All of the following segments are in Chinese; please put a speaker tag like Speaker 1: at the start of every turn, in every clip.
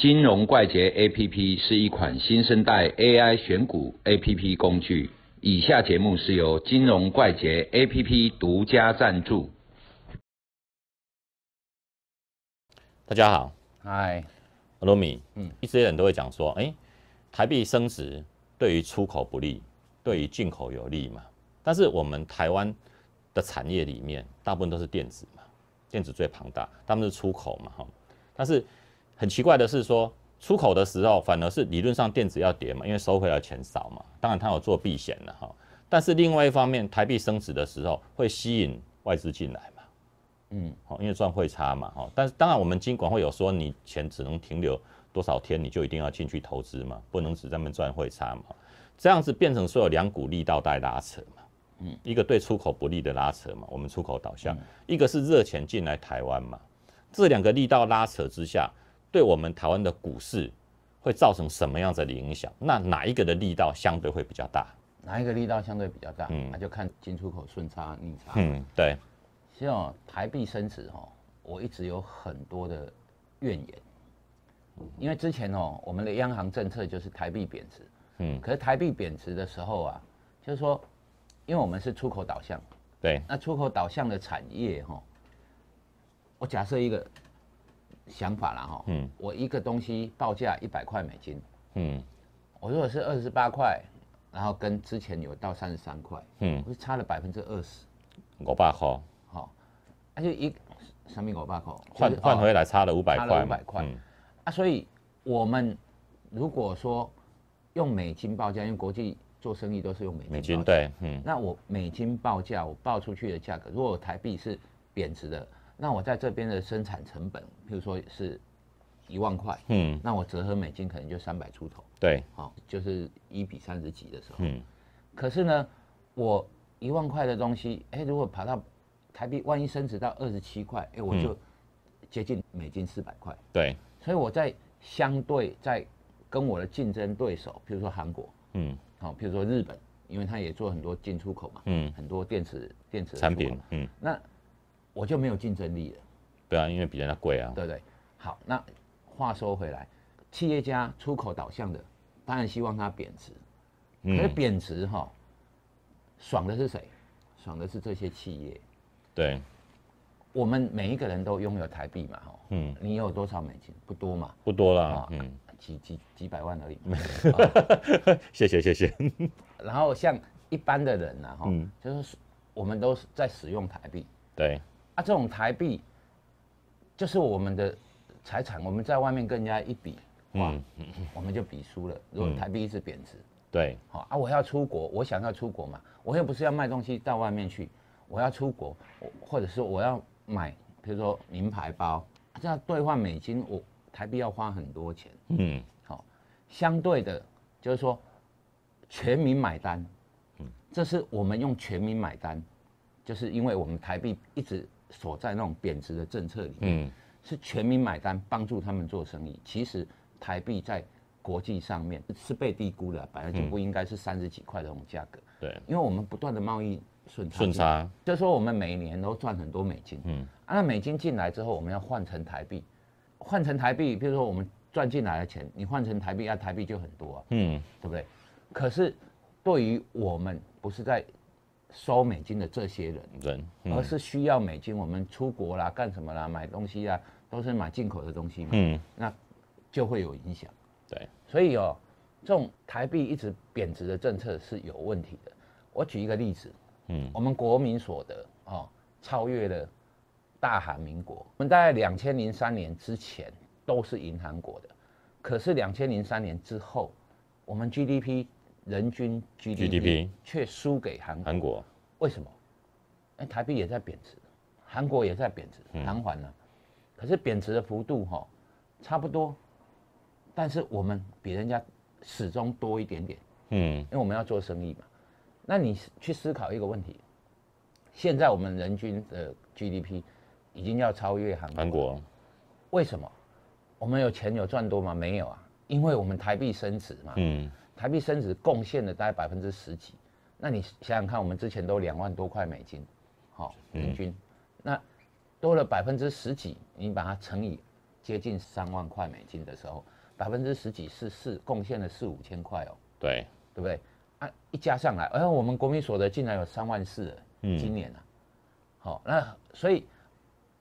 Speaker 1: 金融怪杰 APP 是一款新生代 AI 选股 APP 工具。以下节目是由金融怪杰 APP 独家赞助。
Speaker 2: 大家好，
Speaker 3: 嗨，
Speaker 2: 罗米，嗯，一些人都会讲说，哎，台币升值对于出口不利，对于进口有利嘛。但是我们台湾的产业里面，大部分都是电子嘛，电子最庞大，他们是出口嘛，哈。但是很奇怪的是说，出口的时候反而是理论上电子要跌嘛，因为收回来钱少嘛。当然它有做避险的哈。但是另外一方面，台币升值的时候会吸引外资进来嘛，嗯，好，因为赚汇差嘛，哈。但是当然我们金管会有说，你钱只能停留多少天，你就一定要进去投资嘛，不能只在那赚汇差嘛。这样子变成说有两股力道在拉扯嘛，嗯，一个对出口不利的拉扯嘛，我们出口导向，一个是热钱进来台湾嘛。这两个力道拉扯之下，对我们台湾的股市会造成什么样子的影响？那哪一个的力道相对会比较大？
Speaker 3: 哪一个力道相对比较大？嗯，那就看进出口顺差逆差。
Speaker 2: 嗯，对。
Speaker 3: 像台币升值哦，我一直有很多的怨言，因为之前哦，我们的央行政策就是台币贬值。嗯。可是台币贬值的时候啊，就是说，因为我们是出口导向。
Speaker 2: 对。
Speaker 3: 那出口导向的产业哈。我假设一个想法了哈，嗯，我一个东西报价一百块美金，嗯，我如果是二十八块，然后跟之前有到三十三块，嗯，我是差了百分之二十，
Speaker 2: 五百块，好，
Speaker 3: 而且一上面五百块？
Speaker 2: 换换回来差了五百块，
Speaker 3: 五百块，啊，所以我们如果说用美金报价，因为国际做生意都是用美金，
Speaker 2: 美金对，
Speaker 3: 嗯，那我美金报价，我报出去的价格，如果台币是贬值的。那我在这边的生产成本，譬如说是一万块，嗯，那我折合美金可能就三百出头，
Speaker 2: 对，
Speaker 3: 好，就是一比三十几的时候，嗯，可是呢，我一万块的东西，哎，如果跑到台币，万一升值到二十七块，哎，我就接近美金四百块，
Speaker 2: 对，
Speaker 3: 所以我在相对在跟我的竞争对手，譬如说韩国，嗯，好，譬如说日本，因为它也做很多进出口嘛，嗯，很多电池电池
Speaker 2: 产品，
Speaker 3: 嗯，那。我就没有竞争力了，
Speaker 2: 对啊，因为比人家贵啊，
Speaker 3: 对不对？好，那话说回来，企业家出口导向的，当然希望它贬值，可是贬值哈，爽的是谁？爽的是这些企业。
Speaker 2: 对，
Speaker 3: 我们每一个人都拥有台币嘛，哈，嗯，你有多少美金？不多嘛，
Speaker 2: 不多啦，嗯，
Speaker 3: 几几几百万而已。
Speaker 2: 谢谢谢谢。
Speaker 3: 然后像一般的人呢，哈，就是我们都是在使用台币，
Speaker 2: 对。
Speaker 3: 啊，这种台币就是我们的财产，我们在外面跟人家一比，哇，我们就比输了。如果台币一直贬值，
Speaker 2: 对，
Speaker 3: 好啊，我要出国，我想要出国嘛，我又不是要卖东西到外面去，我要出国，或者是我要买，比如说名牌包，这样兑换美金，我台币要花很多钱。嗯，好，相对的，就是说全民买单，嗯，这是我们用全民买单，就是因为我们台币一直。所在那种贬值的政策里面，是全民买单，帮助他们做生意。其实台币在国际上面是被低估的，本来就不应该是三十几块的这种价格。
Speaker 2: 对，
Speaker 3: 因为我们不断的贸易顺
Speaker 2: 差，顺差，
Speaker 3: 就说我们每年都赚很多美金。嗯，那美金进来之后，我们要换成台币，换成台币，比如说我们赚进来的钱，你换成台币，那台币就很多啊。嗯，对不对？可是对于我们不是在。收美金的这些人，人，而是需要美金，我们出国啦，干什么啦，买东西啊，都是买进口的东西嘛，嗯，那就会有影响，
Speaker 2: 对，
Speaker 3: 所以哦，这种台币一直贬值的政策是有问题的。我举一个例子，嗯，我们国民所得哦，超越了大韩民国，我们大概两千零三年之前都是银行国的，可是两千零三年之后，我们 GDP。人均 GDP 却输给韩
Speaker 2: 韩国，
Speaker 3: 为什么？哎，台币也在贬值，韩国也在贬值，偿还了，可是贬值的幅度哈差不多，但是我们比人家始终多一点点，嗯，因为我们要做生意嘛。那你去思考一个问题，现在我们人均的 GDP 已经要超越韩
Speaker 2: 韩国，
Speaker 3: 为什么？我们有钱有赚多吗？没有啊，因为我们台币升值嘛，嗯。台币升值贡献了大概百分之十几，那你想想看，我们之前都两万多块美金，好，平均，那多了百分之十几，你把它乘以接近三万块美金的时候，百分之十几是四贡献了四五千块哦，
Speaker 2: 对，
Speaker 3: 对不对？啊，一加上来，哎，我们国民所得竟然有三万四了，
Speaker 2: 嗯
Speaker 3: 今年啊，好、那所以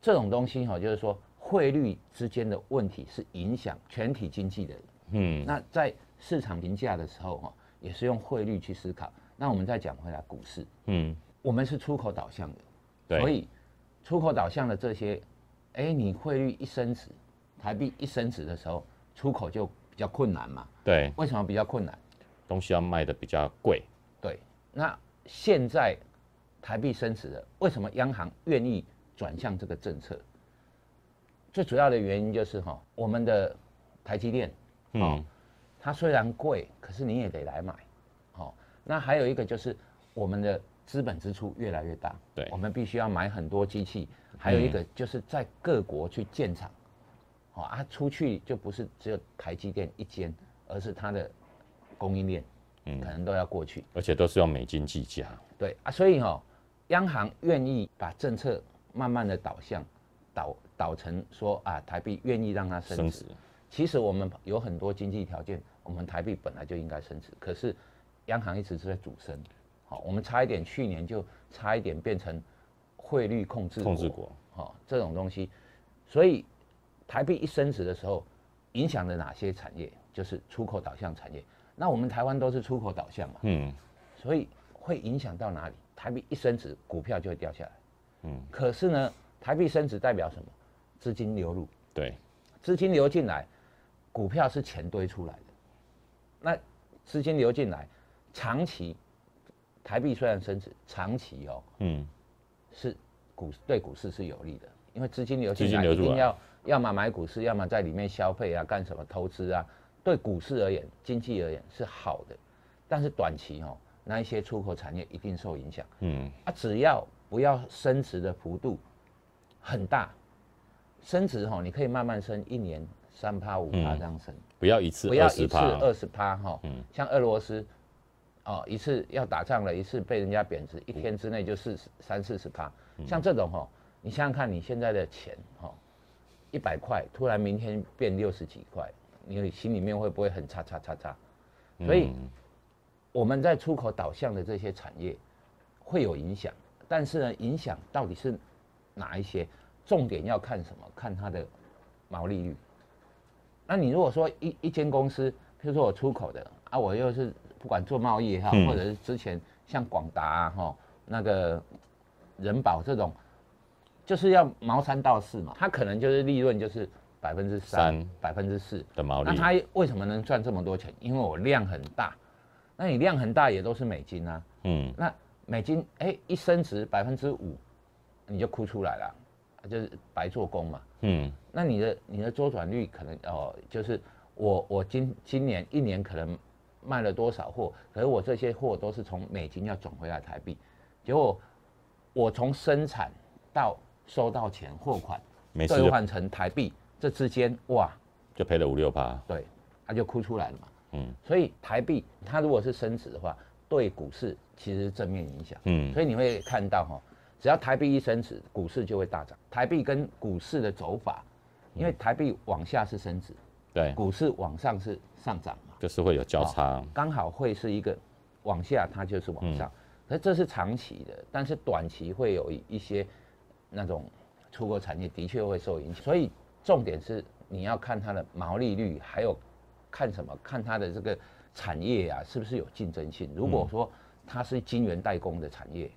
Speaker 3: 这种东西哈、就是说汇率之间的问题是影响全体经济的。
Speaker 2: 嗯，
Speaker 3: 那在市场评价的时候哈、也是用汇率去思考。那我们再讲回来股市，
Speaker 2: 嗯，
Speaker 3: 我们是出口导向的，
Speaker 2: 对，
Speaker 3: 所以出口导向的这些，哎，你汇率一升值，台币一升值的时候，出口就比较困难嘛。
Speaker 2: 对，
Speaker 3: 为什么比较困难？
Speaker 2: 东西要卖的比较贵，
Speaker 3: 对，那现在台币升值了，为什么央行愿意转向这个政策？最主要的原因就是哈，我们的台积电，
Speaker 2: 嗯，
Speaker 3: 它虽然贵，可是你也得来买，好、那还有一个就是我们的资本支出越来越大，
Speaker 2: 对
Speaker 3: 我们必须要买很多机器，还有一
Speaker 2: 嗯
Speaker 3: 个就是在各国去建厂，好、啊，出去就不是只有台积电一间，而是它的供应链，
Speaker 2: 嗯
Speaker 3: 可能都要过去。
Speaker 2: 而且都是用美金计价，
Speaker 3: 对啊，所以哈、央行愿意把政策慢慢的导向导导成说啊，台币愿意让它升值。
Speaker 2: 升值，
Speaker 3: 其实我们有很多经济条件，我们台币本来就应该升值，可是央行一直是在主升。好、我们差一点去年就差一点变成汇率控制
Speaker 2: 控制国，
Speaker 3: 好、这种东西，所以台币一升值的时候，影响了哪些产业？就是出口导向产业。那我们台湾都是出口导向嘛，
Speaker 2: 嗯，
Speaker 3: 所以会影响到哪里？台币一升值，股票就会掉下来。
Speaker 2: 嗯，
Speaker 3: 可是呢，台币升值代表什么？资金流入，
Speaker 2: 对，
Speaker 3: 资金流进来，股票是钱堆出来的。那资金流进来，长期台币虽然升值，长期哦
Speaker 2: 嗯，
Speaker 3: 是股对股市是有利的，因为资金流
Speaker 2: 资
Speaker 3: 进来一定要要么买股市，要么在里面消费啊，干什么投资啊，对股市而言，经济而言是好的。但是短期哦，那一些出口产业一定受影响。
Speaker 2: 嗯，
Speaker 3: 啊，只要不要升值的幅度很大，升值哈、你可以慢慢升，一年三趴五趴
Speaker 2: 嗯
Speaker 3: 这样升，
Speaker 2: 不要一次
Speaker 3: 不要一次
Speaker 2: 二十趴，
Speaker 3: 哈。
Speaker 2: 嗯
Speaker 3: 像俄罗斯，哦，一次要打仗了，一次被人家贬值，一天之内就四十三四十趴。
Speaker 2: 嗯
Speaker 3: 像这种哈、你想想看，你现在的钱哈，一百块，突然明天变六十几块，你心里面会不会很差差差差？所以
Speaker 2: 嗯
Speaker 3: 我们在出口导向的这些产业会有影响，但是呢，影响到底是哪一些？重点要看什么？看它的毛利率。那你如果说一一间公司，譬如说我出口的啊，我又是不管做贸易也好，
Speaker 2: 嗯。
Speaker 3: 或者是之前像广达啊哈那个人保这种，就是要毛三到四嘛，它可能就是利润就是百分之三
Speaker 2: 三、
Speaker 3: 百分之四，
Speaker 2: 的毛利，
Speaker 3: 那它为什么能赚这么多钱？因为我量很大，那你量很大也都是美金啊，
Speaker 2: 嗯，
Speaker 3: 那美金哎、一升值百分之五，你就哭出来了，就是白做工嘛。
Speaker 2: 嗯，
Speaker 3: 那你的你的周转率可能哦，就是我我今今年一年可能卖了多少货，可是我这些货都是从美金要转回来台币，结果我从生产到收到钱货款
Speaker 2: 没
Speaker 3: 兑换成台币，这之间哇，
Speaker 2: 就赔了五六趴，
Speaker 3: 对，他就哭出来了嘛。
Speaker 2: 嗯
Speaker 3: 所以台币它如果是升值的话，对股市其实是正面影响。
Speaker 2: 嗯，
Speaker 3: 所以你会看到哈，只要台币一升值，股市就会大涨。台币跟股市的走法，因为台币往下是升值，
Speaker 2: 对，
Speaker 3: 股市往上是上涨嘛，
Speaker 2: 就是会有交叉，
Speaker 3: 刚好会是一个往下，它就是往上。可是这是长期的，但是短期会有一些那种出口产业的确会受影响。所以重点是你要看它的毛利率，还有看什么？看它的这个产业啊，是不是有竞争性？如果说它是晶圆代工的产业，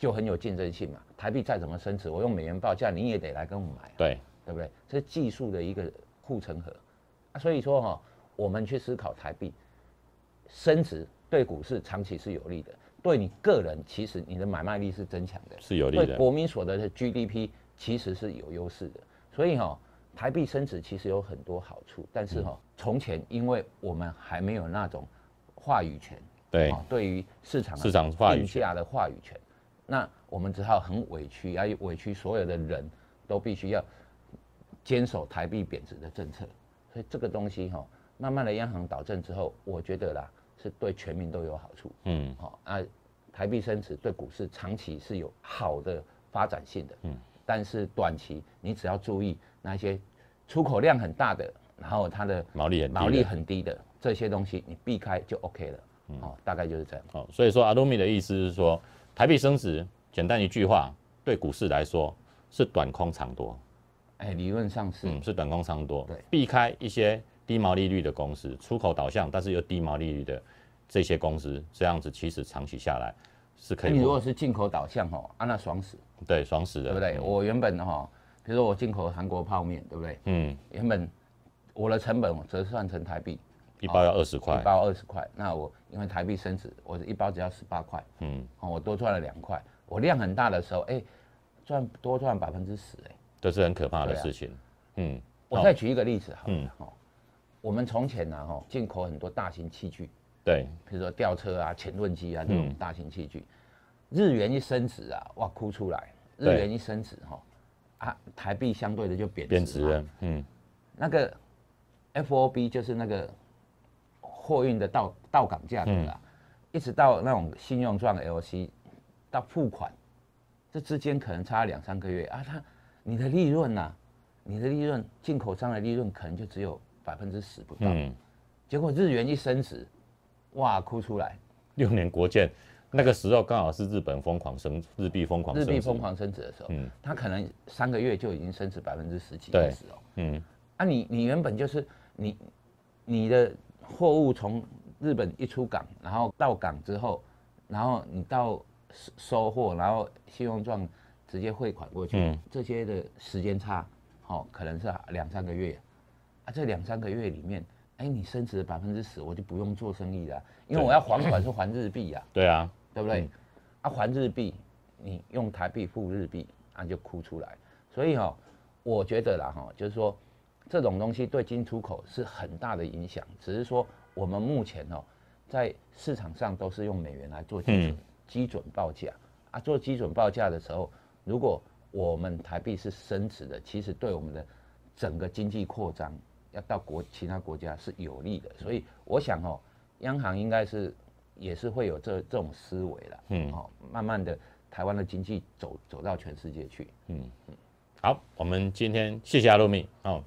Speaker 3: 就很有竞争性嘛。台币再怎么升值，我用美元报价，你也得来跟我买、啊，
Speaker 2: 对，
Speaker 3: 对不对？这是技术的一个护城河啊。所以说哈、我们去思考台币升值对股市长期是有利的，对你个人其实你的买卖力是增强的，
Speaker 2: 是有利的，
Speaker 3: 对国民所得的 GDP 其实是有优势的。所以哈、台币升值其实有很多好处，但是哈、从前因为我们还没有那种话语权，
Speaker 2: 对
Speaker 3: 哦，对于市场
Speaker 2: 市场话语权
Speaker 3: 定价的话语权，那我们只好很委屈，要委屈所有的人都必须要坚守台币贬值的政策。所以这个东西哈、慢慢的央行导正之后，我觉得啦是对全民都有好处。
Speaker 2: 嗯，
Speaker 3: 好、啊，台币升值对股市长期是有好的发展性的。
Speaker 2: 嗯
Speaker 3: 嗯，但是短期你只要注意那些出口量很大的，然后它的
Speaker 2: 毛利很低的
Speaker 3: 毛利很低的这些东西，你避开就 OK 了。哦，大概就是这样。
Speaker 2: 哦，所以说阿鲁米的意思是说，台币升值，简单一句话，对股市来说是短空长多，
Speaker 3: 哎，理论上是，
Speaker 2: 嗯，是短空长多，
Speaker 3: 对。
Speaker 2: 避开一些低毛利率的公司，出口导向但是又低毛利率的这些公司，这样子其实长期下来是可以
Speaker 3: 你如果是进口导向哦，啊那爽死，
Speaker 2: 对爽死的，
Speaker 3: 对不对？
Speaker 2: 嗯。
Speaker 3: 我原本哈，比如说我进口韩国泡面，对不对？
Speaker 2: 嗯，
Speaker 3: 原本我的成本折算成台币，
Speaker 2: 一包要二十块
Speaker 3: 一，包二十块，那我因为台币升值，我一包只要十八块，
Speaker 2: 嗯，
Speaker 3: 哦，我多赚了两块。我量很大的时候，哎，赚多赚百分之十，哎。
Speaker 2: 这是很可怕的事情，嗯，
Speaker 3: 我再举一个例子好
Speaker 2: 嗯
Speaker 3: 了，哦，我们从前呢，哈，进口很多大型器具，
Speaker 2: 对，
Speaker 3: 比如说吊车啊、潜盾机啊这种
Speaker 2: 嗯
Speaker 3: 大型器具，日元一升值啊，哇，哭出来。日元一升值哈，啊，台币相对的就贬值嘛
Speaker 2: 贬值了，嗯，
Speaker 3: 那个 FOB 就是那个货运的到到港价格啊，一直到那种信用状 LC 到付款，这之间可能差两三个月啊，它你的利润呐、你的利润进口商的利润可能就只有百分之十不到，
Speaker 2: 嗯，
Speaker 3: 结果日元一升值，哇，哭出来，
Speaker 2: 六年国建那个时候刚好是日本疯狂升，日币疯狂升，
Speaker 3: 日币疯狂升值的时候，
Speaker 2: 嗯。
Speaker 3: 它可能三个月就已经升值百分之十几
Speaker 2: 对
Speaker 3: 二十哦。
Speaker 2: 嗯，
Speaker 3: 啊你，你原本就是你你的货物从日本一出港，然后到港之后，然后你到收收货，然后信用状直接汇款过去，
Speaker 2: 嗯
Speaker 3: 这些的时间差，哦，可能是两三个月啊。这两三个月里面，哎，你升值百分之十，我就不用做生意了啊，因为我要还款是还日币啊。
Speaker 2: 对啊，
Speaker 3: 对不对？啊，还日币，你用台币付日币，啊就哭出来。所以哈、我觉得啦哈、就是说这种东西对进出口是很大的影响，只是说我们目前哦，在市场上都是用美元来做基准、
Speaker 2: 嗯。
Speaker 3: 基准报价。啊，做基准报价的时候，如果我们台币是升值的，其实对我们的整个经济扩张要到国其他国家是有利的。所以我想哦，央行应该是也是会有这这种思维了，
Speaker 2: 嗯。
Speaker 3: 哦，慢慢的台湾的经济走走到全世界去。嗯。
Speaker 2: 嗯好，我们今天谢谢阿露米哦，